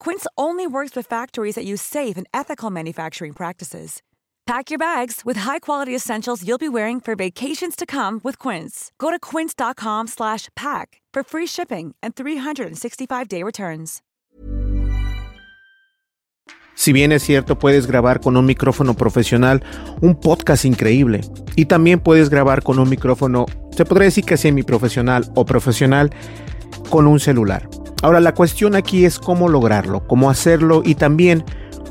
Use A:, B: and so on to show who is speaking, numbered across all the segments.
A: Quince only works with factories that use safe and ethical manufacturing practices. Pack your bags with high-quality essentials you'll be wearing for vacations to come with Quince. Go to quince.com/pack for free shipping and 365-day returns.
B: Si bien es cierto, puedes grabar con un micrófono profesional un podcast increíble y también puedes grabar con un micrófono, se podría decir que semi-profesional o profesional con un celular. Ahora la cuestión aquí es cómo lograrlo, cómo hacerlo y también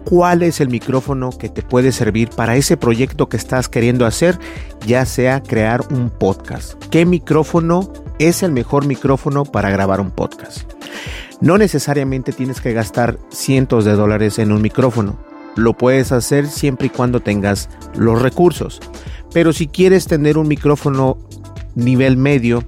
B: cuál es el micrófono que te puede servir para ese proyecto que estás queriendo hacer, ya sea crear un podcast. ¿Qué micrófono es el mejor micrófono para grabar un podcast? No necesariamente tienes que gastar cientos de dólares en un micrófono. Lo puedes hacer siempre y cuando tengas los recursos. Pero si quieres tener un micrófono nivel medio,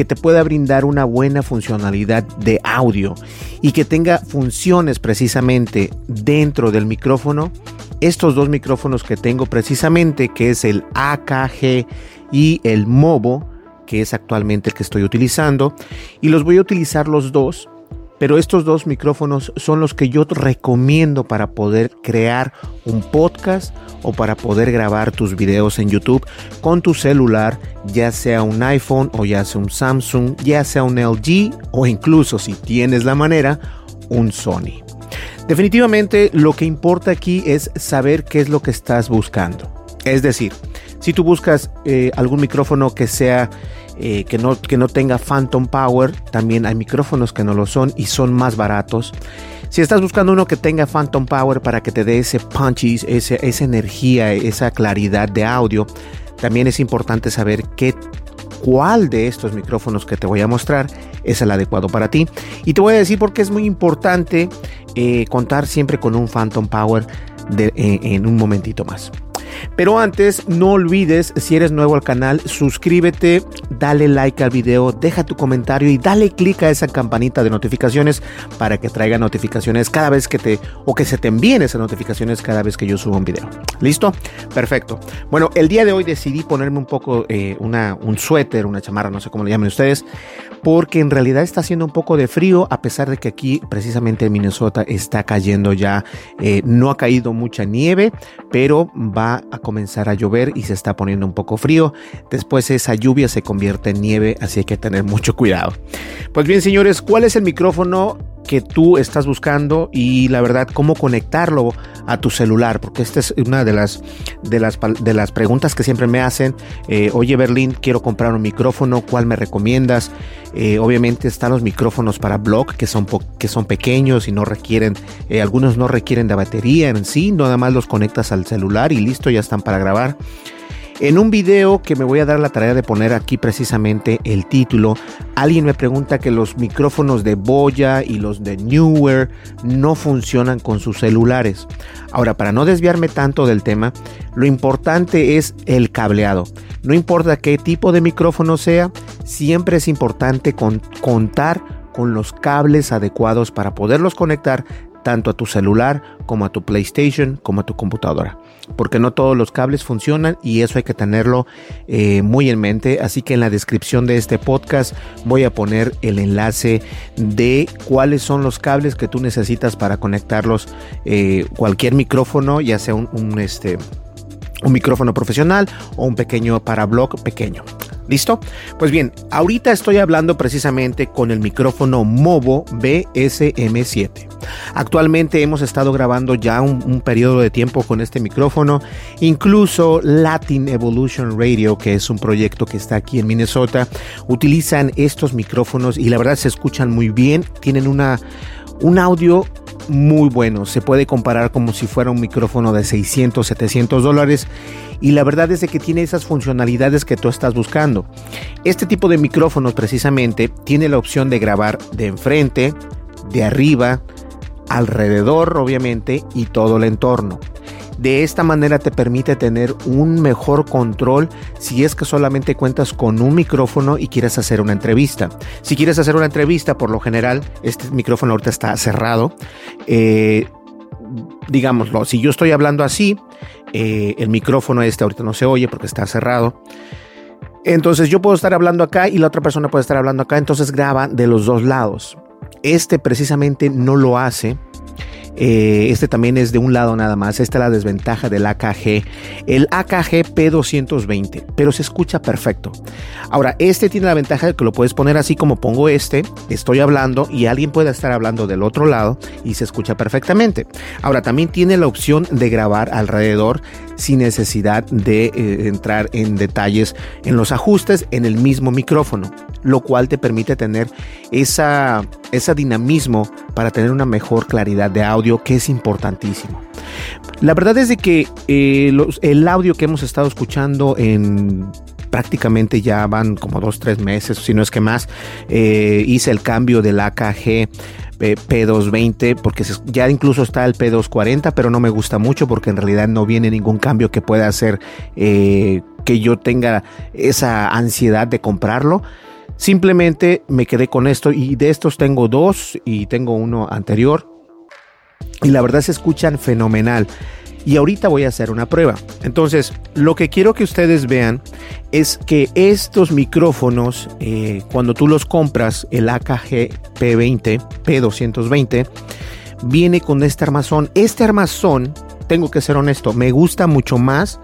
B: que te pueda brindar una buena funcionalidad de audio y que tenga funciones precisamente dentro del micrófono. Estos dos micrófonos que tengo precisamente, que es el AKG y el MOBO, que es actualmente el que estoy utilizando, y los voy a utilizar los dos pero estos dos micrófonos son los que yo recomiendo para poder crear un podcast o para poder grabar tus videos en YouTube con tu celular, ya sea un iPhone o ya sea un Samsung, ya sea un LG o incluso si tienes la manera, un Sony. Definitivamente lo que importa aquí es saber qué es lo que estás buscando. Es decir, si tú buscas eh, algún micrófono que sea eh, que, no, que no tenga Phantom Power, también hay micrófonos que no lo son y son más baratos. Si estás buscando uno que tenga Phantom Power para que te dé ese punchy, ese, esa energía, esa claridad de audio, también es importante saber qué, cuál de estos micrófonos que te voy a mostrar es el adecuado para ti. Y te voy a decir por qué es muy importante eh, contar siempre con un Phantom Power en un momentito más. Pero antes, no olvides, si eres nuevo al canal, suscríbete, dale like al video, deja tu comentario y dale click a esa campanita de notificaciones para que traiga notificaciones cada vez que te, o que se te envíen esas notificaciones cada vez que yo subo un video. ¿Listo? Perfecto. Bueno, el día de hoy decidí ponerme un poco eh, una, un suéter, una chamarra, no sé cómo le llamen ustedes, porque en realidad está haciendo un poco de frío, a pesar de que aquí precisamente en Minnesota está cayendo ya, eh, no ha caído mucha nieve, pero va a comenzar a llover y se está poniendo un poco frío. Después esa lluvia se convierte en nieve, así hay que tener mucho cuidado. Pues bien, señores, ¿cuál es el micrófono que tú estás buscando y la verdad cómo conectarlo a tu celular porque esta es una de las de las de las preguntas que siempre me hacen eh, oye Berlín quiero comprar un micrófono cuál me recomiendas eh, obviamente están los micrófonos para blog que son que son pequeños y no requieren eh, algunos no requieren de batería en sí nada más los conectas al celular y listo ya están para grabar en un video que me voy a dar la tarea de poner aquí precisamente el título, alguien me pregunta que los micrófonos de Boya y los de Newer no funcionan con sus celulares. Ahora, para no desviarme tanto del tema, lo importante es el cableado. No importa qué tipo de micrófono sea, siempre es importante contar con los cables adecuados para poderlos conectar tanto a tu celular como a tu PlayStation como a tu computadora. Porque no todos los cables funcionan y eso hay que tenerlo eh, muy en mente. Así que en la descripción de este podcast voy a poner el enlace de cuáles son los cables que tú necesitas para conectarlos. Eh, cualquier micrófono, ya sea un, este, un micrófono profesional o un pequeño parablog pequeño. ¿Listo? Pues bien, ahorita estoy hablando precisamente con el micrófono Movo BSM7. Actualmente hemos estado grabando ya un, periodo de tiempo con este micrófono. Incluso Latin Evolution Radio, que es un proyecto que está aquí en Minnesota, utilizan estos micrófonos y la verdad se escuchan muy bien. Tienen una, un audio muy bueno. Se puede comparar como si fuera un micrófono de 600, 700 dólares. Y la verdad es de que tiene esas funcionalidades que tú estás buscando. Este tipo de micrófonos precisamente tiene la opción de grabar de enfrente, de arriba, alrededor obviamente y todo el entorno. De esta manera te permite tener un mejor control si es que solamente cuentas con un micrófono y quieres hacer una entrevista. Si quieres hacer una entrevista, por lo general, este micrófono ahorita está cerrado. Eh, digámoslo, si yo estoy hablando así, eh, el micrófono este ahorita no se oye porque está cerrado. Entonces yo puedo estar hablando acá y la otra persona puede estar hablando acá, entonces graba de los dos lados. Este precisamente no lo hace eh, este también es de un lado nada más. Esta es la desventaja del AKG. El AKG P220, pero se escucha perfecto. Ahora, este tiene la ventaja de que lo puedes poner así como pongo este. Estoy hablando y alguien puede estar hablando del otro lado y se escucha perfectamente. Ahora, también tiene la opción de grabar alrededor sin necesidad de eh, entrar en detalles en los ajustes en el mismo micrófono, lo cual te permite tener esa, ese dinamismo para tener una mejor claridad de audio que es importantísimo. La verdad es de que eh, el audio que hemos estado escuchando en prácticamente ya van como dos, tres meses, si no es que más, eh, hice el cambio del AKG P220 porque ya incluso está el P240 pero no me gusta mucho porque en realidad no viene ningún cambio que pueda hacer eh, que yo tenga esa ansiedad de comprarlo simplemente me quedé con esto y de estos tengo dos y tengo uno anterior y la verdad se escuchan fenomenal y ahorita voy a hacer una prueba. Entonces, lo que quiero que ustedes vean es que estos micrófonos, eh, cuando tú los compras, el AKG P20, P220, viene con este armazón. Este armazón, tengo que ser honesto, me gusta mucho más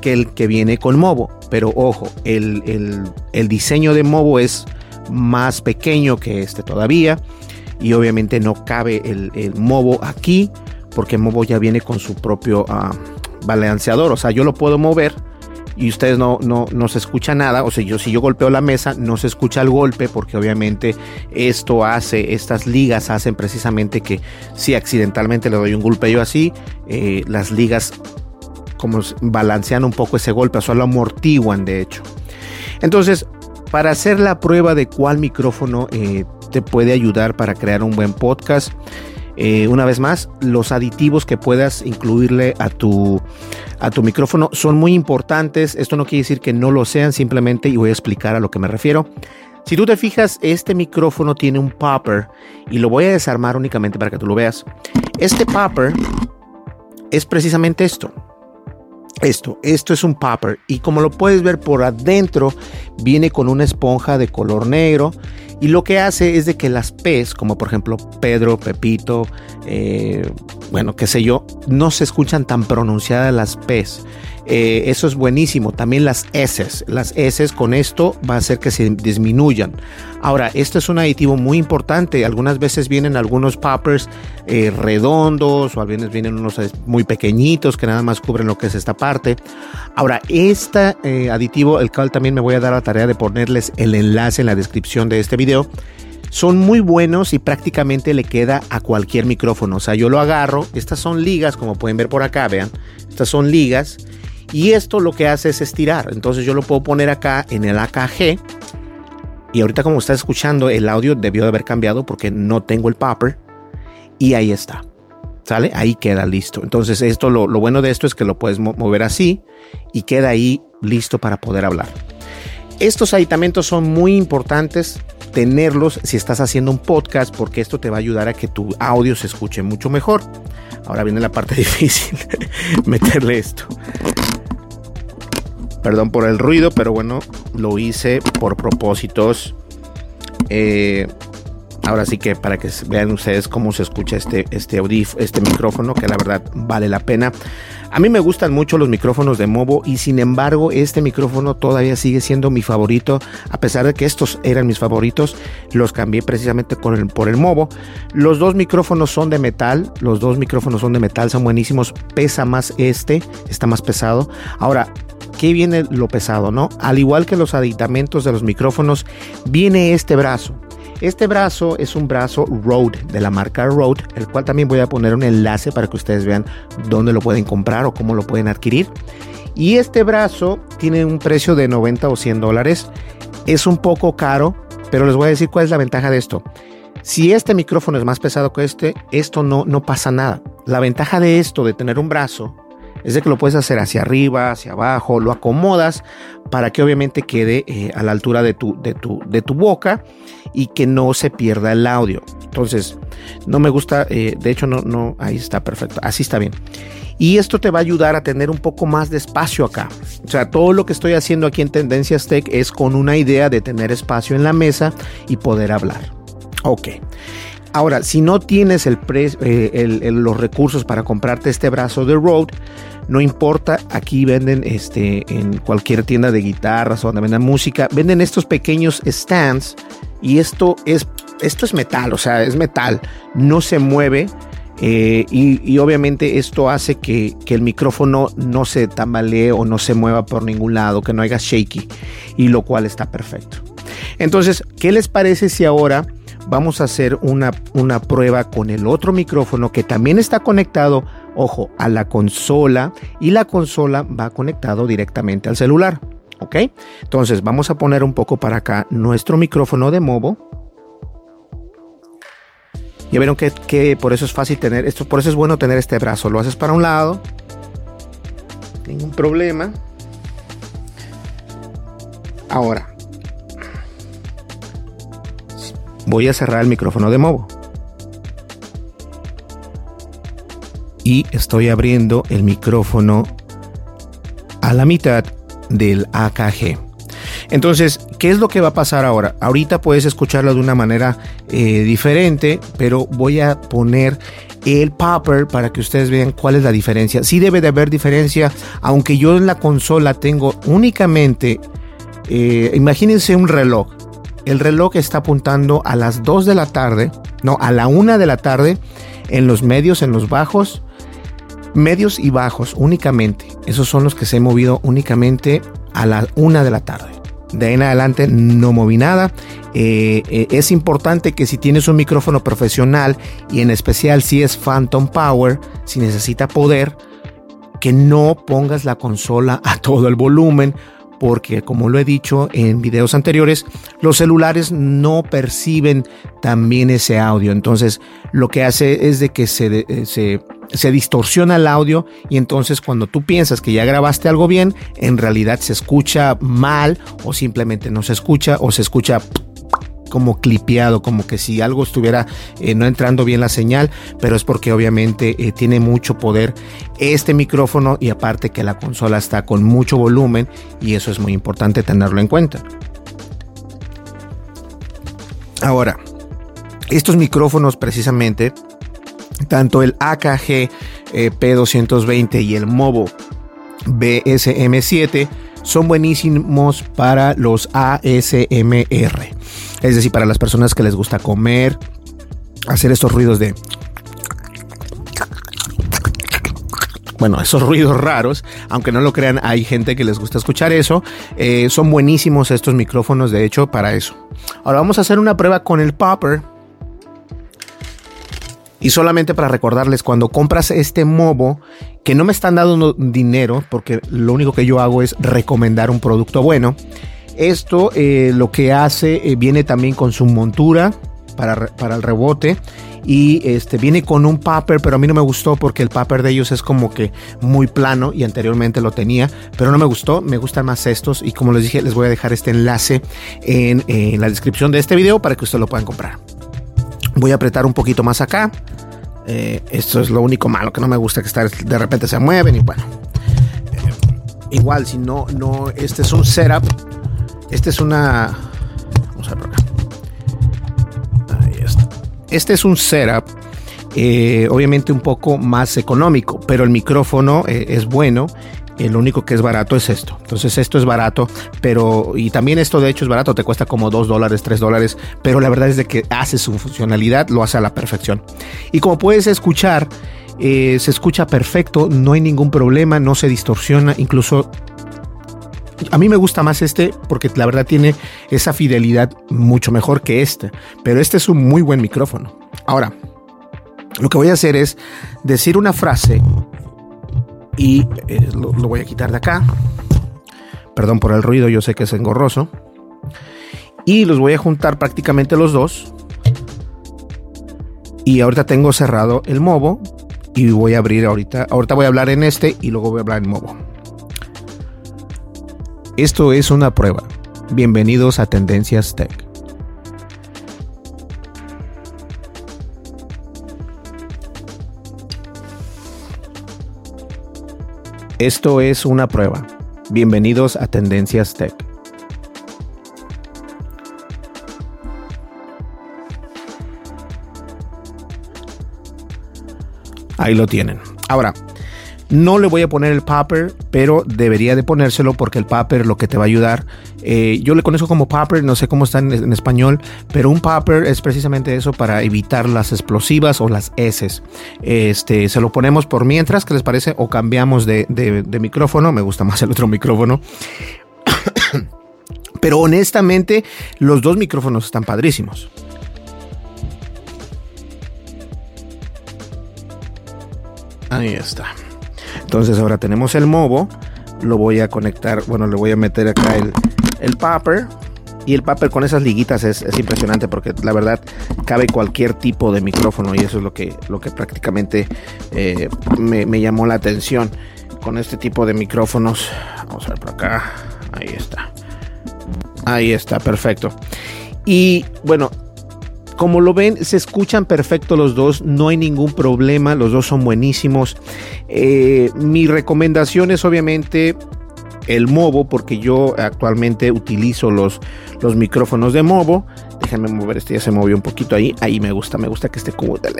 B: que el que viene con Movo. Pero ojo, el, diseño de Movo es más pequeño que este todavía. Y obviamente no cabe el, el Movo aquí porque Movo ya viene con su propio ah, balanceador. O sea, yo lo puedo mover y ustedes no, no, no se escucha nada. O sea, yo, si yo golpeo la mesa, no se escucha el golpe porque obviamente esto hace, estas ligas hacen precisamente que si accidentalmente le doy un golpe yo así, eh, las ligas como balancean un poco ese golpe, o sea, lo amortiguan de hecho. Entonces, para hacer la prueba de cuál micrófono eh, te puede ayudar para crear un buen podcast, eh, una vez más, los aditivos que puedas incluirle a tu, a tu micrófono son muy importantes. Esto no quiere decir que no lo sean, simplemente, y voy a explicar a lo que me refiero. Si tú te fijas, este micrófono tiene un popper y lo voy a desarmar únicamente para que tú lo veas. Este popper es precisamente esto. Esto, esto es un popper y como lo puedes ver por adentro, viene con una esponja de color negro y lo que hace es de que las P's, como por ejemplo Pedro, Pepito, eh, bueno, qué sé yo, no se escuchan tan pronunciadas las P's. Eh, eso es buenísimo. También las S. Las S con esto va a hacer que se disminuyan. Ahora, esto es un aditivo muy importante. Algunas veces vienen algunos poppers eh, redondos o a vienen unos muy pequeñitos que nada más cubren lo que es esta parte. Ahora, este aditivo, el cual también me voy a dar la tarea de ponerles el enlace en la descripción de este video son muy buenos y prácticamente le queda a cualquier micrófono. O sea, yo lo agarro, estas son ligas, como pueden ver por acá, vean, estas son ligas. Y esto lo que hace es estirar. Entonces yo lo puedo poner acá en el AKG. Y ahorita como está escuchando, el audio debió de haber cambiado porque no tengo el popper. Y ahí está. ¿Sale? Ahí queda listo. Entonces esto, lo, lo bueno de esto es que lo puedes mover así y queda ahí listo para poder hablar. Estos aditamentos son muy importantes tenerlos si estás haciendo un podcast porque esto te va a ayudar a que tu audio se escuche mucho mejor. Ahora viene la parte difícil, meterle esto. Perdón por el ruido, pero bueno, lo hice por propósitos. Eh, ahora sí que para que vean ustedes cómo se escucha este, este este micrófono, que la verdad vale la pena. A mí me gustan mucho los micrófonos de Movo y sin embargo este micrófono todavía sigue siendo mi favorito, a pesar de que estos eran mis favoritos, los cambié precisamente el, por el Movo. Los dos micrófonos son de metal, los dos micrófonos son de metal, son buenísimos, pesa más este, está más pesado. Ahora, ¿qué viene lo pesado, no? Al igual que los aditamentos de los micrófonos, viene este brazo. Este brazo es un brazo Rode de la marca Rode, el cual también voy a poner un enlace para que ustedes vean dónde lo pueden comprar o cómo lo pueden adquirir. Y este brazo tiene un precio de 90 o 100 dólares. Es un poco caro, pero les voy a decir cuál es la ventaja de esto. Si este micrófono es más pesado que este, esto no, no pasa nada. La ventaja de esto, de tener un brazo, es de que lo puedes hacer hacia arriba, hacia abajo, lo acomodas para que obviamente quede eh, a la altura de tu, de, tu, de tu boca y que no se pierda el audio. Entonces, no me gusta, eh, de hecho, no, no, ahí está perfecto, así está bien. Y esto te va a ayudar a tener un poco más de espacio acá. O sea, todo lo que estoy haciendo aquí en Tendencias Tech es con una idea de tener espacio en la mesa y poder hablar. Ok. Ahora, si no tienes el, eh, los recursos para comprarte este brazo de Rode, no importa, aquí venden este, en cualquier tienda de guitarras o donde vendan música, venden estos pequeños stands y esto es, esto es metal, o sea, es metal, no se mueve. Eh, y, obviamente esto hace que, que, el micrófono no se tambalee o no se mueva por ningún lado, que no haya shaky, y lo cual está perfecto. Entonces, ¿qué les parece si ahora vamos a hacer una, una prueba con el otro micrófono que también está conectado ojo, a la consola y la consola va conectado directamente al celular. ¿Ok? Entonces vamos a poner un poco para acá nuestro micrófono de Movo. Ya vieron que, por eso es fácil tener esto, por eso es bueno tener este brazo. Lo haces para un lado, ningún problema. Ahora, voy a cerrar el micrófono de Movo. Y estoy abriendo el micrófono a la mitad del AKG. Entonces, ¿qué es lo que va a pasar ahora? Ahorita puedes escucharlo de una manera eh, diferente, pero voy a poner el popper para que ustedes vean cuál es la diferencia. Sí debe de haber diferencia, aunque yo en la consola tengo únicamente, eh, imagínense un reloj. El reloj está apuntando a las 2 de la tarde, no, a la 1 de la tarde, en los medios, en los bajos, medios y bajos únicamente. Esos son los que se han movido únicamente a la una de la tarde. De ahí en adelante no moví nada. Eh, eh, es importante que si tienes un micrófono profesional y en especial si es Phantom Power, si necesita poder, que no pongas la consola a todo el volumen porque como lo he dicho en videos anteriores, los celulares no perciben también ese audio. Entonces lo que hace es de que se, eh, se se distorsiona el audio y entonces cuando tú piensas que ya grabaste algo bien, en realidad se escucha mal o simplemente no se escucha o se escucha como clipeado, como que si algo estuviera eh, no entrando bien la señal, pero es porque obviamente eh, tiene mucho poder este micrófono y aparte que la consola está con mucho volumen y eso es muy importante tenerlo en cuenta. Ahora, estos micrófonos precisamente tanto el AKG eh, P220 y el Movo BSM7 son buenísimos para los ASMR. Es decir, para las personas que les gusta comer, hacer estos ruidos de... Bueno, esos ruidos raros, aunque no lo crean, hay gente que les gusta escuchar eso. Eh, son buenísimos estos micrófonos, de hecho, para eso. Ahora vamos a hacer una prueba con el Popper y solamente para recordarles, cuando compras este mobo, que no me están dando dinero, porque lo único que yo hago es recomendar un producto bueno. Esto eh, lo que hace, eh, viene también con su montura para, para el rebote y este viene con un paper, pero a mí no me gustó porque el paper de ellos es como que muy plano y anteriormente lo tenía, pero no me gustó, me gustan más estos y como les dije, les voy a dejar este enlace en, la descripción de este video para que ustedes lo puedan comprar. Voy a apretar un poquito más acá. Eh, esto es lo único malo que no me gusta que estar, de repente se mueven y bueno. Igual, si no, no, este es un setup. Este es una. Vamos a ver acá. Ahí está. Este es un setup. Eh, obviamente un poco más económico, pero el micrófono es bueno lo único que es barato es esto. Entonces esto es barato, pero y también esto de hecho es barato, te cuesta como 2 dólares, 3 dólares, pero la verdad es de que hace su funcionalidad, lo hace a la perfección. Y como puedes escuchar, eh, se escucha perfecto, no hay ningún problema, no se distorsiona, incluso a mí me gusta más este porque la verdad tiene esa fidelidad mucho mejor que este, pero este es un muy buen micrófono. Ahora, lo que voy a hacer es decir una frase y eh, lo, voy a quitar de acá. Perdón por el ruido, yo sé que es engorroso. Y los voy a juntar prácticamente los dos. Y ahorita tengo cerrado el movo y voy a abrir ahorita. Ahorita voy a hablar en este y luego voy a hablar en movo. Esto es una prueba. Bienvenidos a Tendencias Tech. Esto es una prueba. Bienvenidos a Tendencias Tech. Ahí lo tienen. Ahora, no le voy a poner el paper, pero debería de ponérselo porque el paper lo que te va a ayudar. Eh, yo le conozco como paper, no sé cómo está en, español, pero un paper es precisamente eso para evitar las explosivas o las S. Este, se lo ponemos por mientras, ¿qué les parece? O cambiamos de, de micrófono, me gusta más el otro micrófono. pero honestamente, los dos micrófonos están padrísimos. Ahí está. Entonces ahora tenemos el movo. Lo voy a conectar, bueno, le voy a meter acá el, el. Y el paper con esas liguitas es, impresionante porque la verdad cabe cualquier tipo de micrófono y eso es lo que, lo que prácticamente eh, me, me llamó la atención con este tipo de micrófonos. Vamos a ver por acá. Ahí está. Ahí está, perfecto. Y bueno, como lo ven, se escuchan perfecto los dos, no hay ningún problema, los dos son buenísimos. Eh, mi recomendación es obviamente el Movo, porque yo actualmente utilizo los, los micrófonos de Movo. Déjenme mover, este ya se movió un poquito ahí. Ahí me gusta, me gusta que esté como de.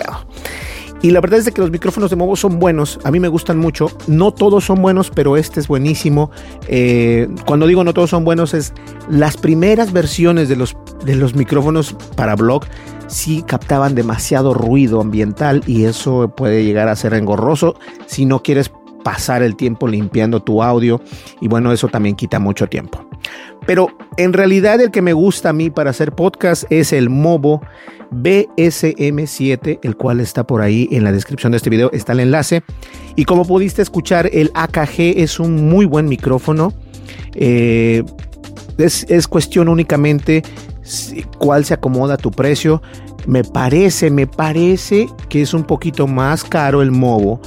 B: Y la verdad es que los micrófonos de Movo son buenos, a mí me gustan mucho. No todos son buenos, pero este es buenísimo. Eh, cuando digo no todos son buenos, es las primeras versiones de los, de los micrófonos para blog sí captaban demasiado ruido ambiental y eso puede llegar a ser engorroso si no quieres pasar el tiempo limpiando tu audio y bueno, eso también quita mucho tiempo. Pero en realidad el que me gusta a mí para hacer podcast es el Movo BSM7, el cual está por ahí en la descripción de este video, está el enlace. Y como pudiste escuchar, el AKG es un muy buen micrófono. Eh, es, es, cuestión únicamente cuál se acomoda a tu precio. Me parece, me parece que es un poquito más caro el Movo,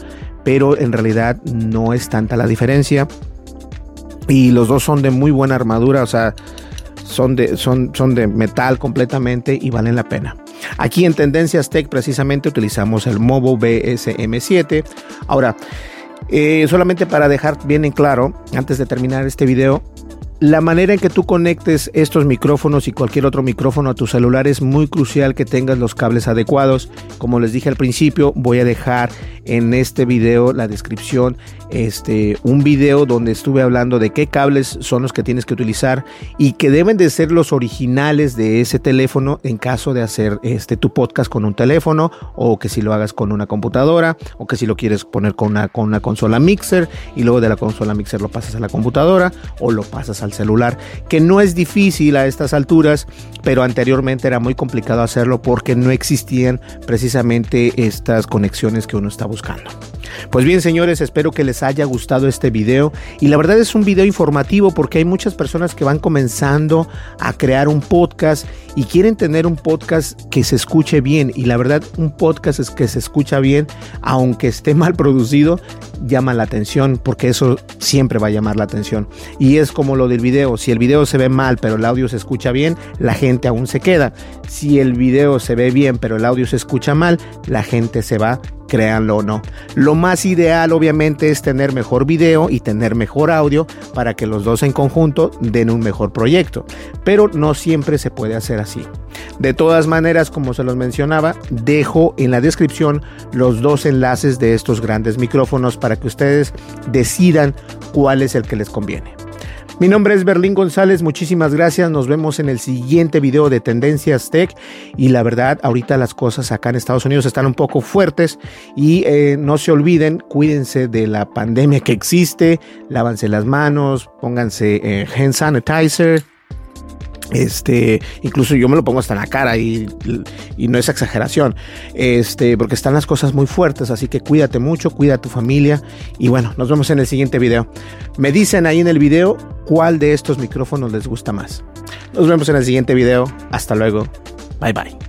B: pero en realidad no es tanta la diferencia. Y los dos son de muy buena armadura, o sea, son de, son, son de metal completamente y valen la pena. Aquí en Tendencias Tech precisamente utilizamos el Movo BSM7. Ahora, eh, solamente para dejar bien en claro, antes de terminar este video, la manera en que tú conectes estos micrófonos y cualquier otro micrófono a tu celular es muy crucial que tengas los cables adecuados. Como les dije al principio, voy a dejar en este video la descripción este un video donde estuve hablando de qué cables son los que tienes que utilizar y que deben de ser los originales de ese teléfono en caso de hacer este tu podcast con un teléfono o que si lo hagas con una computadora o que si lo quieres poner con una, con una consola mixer y luego de la consola mixer lo pasas a la computadora o lo pasas al celular, que no es difícil a estas alturas, pero anteriormente era muy complicado hacerlo porque no existían precisamente estas conexiones que uno está buscando. Pues bien, señores, espero que les haya gustado este video. Y la verdad es un video informativo porque hay muchas personas que van comenzando a crear un podcast y quieren tener un podcast que se escuche bien. Y la verdad un podcast es que se escucha bien aunque esté mal producido llama la atención porque eso siempre va a llamar la atención. Y es como lo del video. Si el video se ve mal pero el audio se escucha bien la gente aún se queda. Si el video se ve bien pero el audio se escucha mal la gente se va créanlo o no. Lo más ideal obviamente es tener mejor video y tener mejor audio para que los dos en conjunto den un mejor proyecto, pero no siempre se puede hacer así. De todas maneras, como se los mencionaba, dejo en la descripción los dos enlaces de estos grandes micrófonos para que ustedes decidan cuál es el que les conviene. Mi nombre es Berlín González, muchísimas gracias, nos vemos en el siguiente video de Tendencias Tech y la verdad ahorita las cosas acá en Estados Unidos están un poco fuertes y eh, no se olviden, cuídense de la pandemia que existe, lávanse las manos, pónganse eh, hand sanitizer, este, incluso yo me lo pongo hasta en la cara y, y, no es exageración. Este, porque están las cosas muy fuertes, así que cuídate mucho, cuida a tu familia y bueno, nos vemos en el siguiente video. Me dicen ahí en el video cuál de estos micrófonos les gusta más. Nos vemos en el siguiente video. Hasta luego. Bye bye.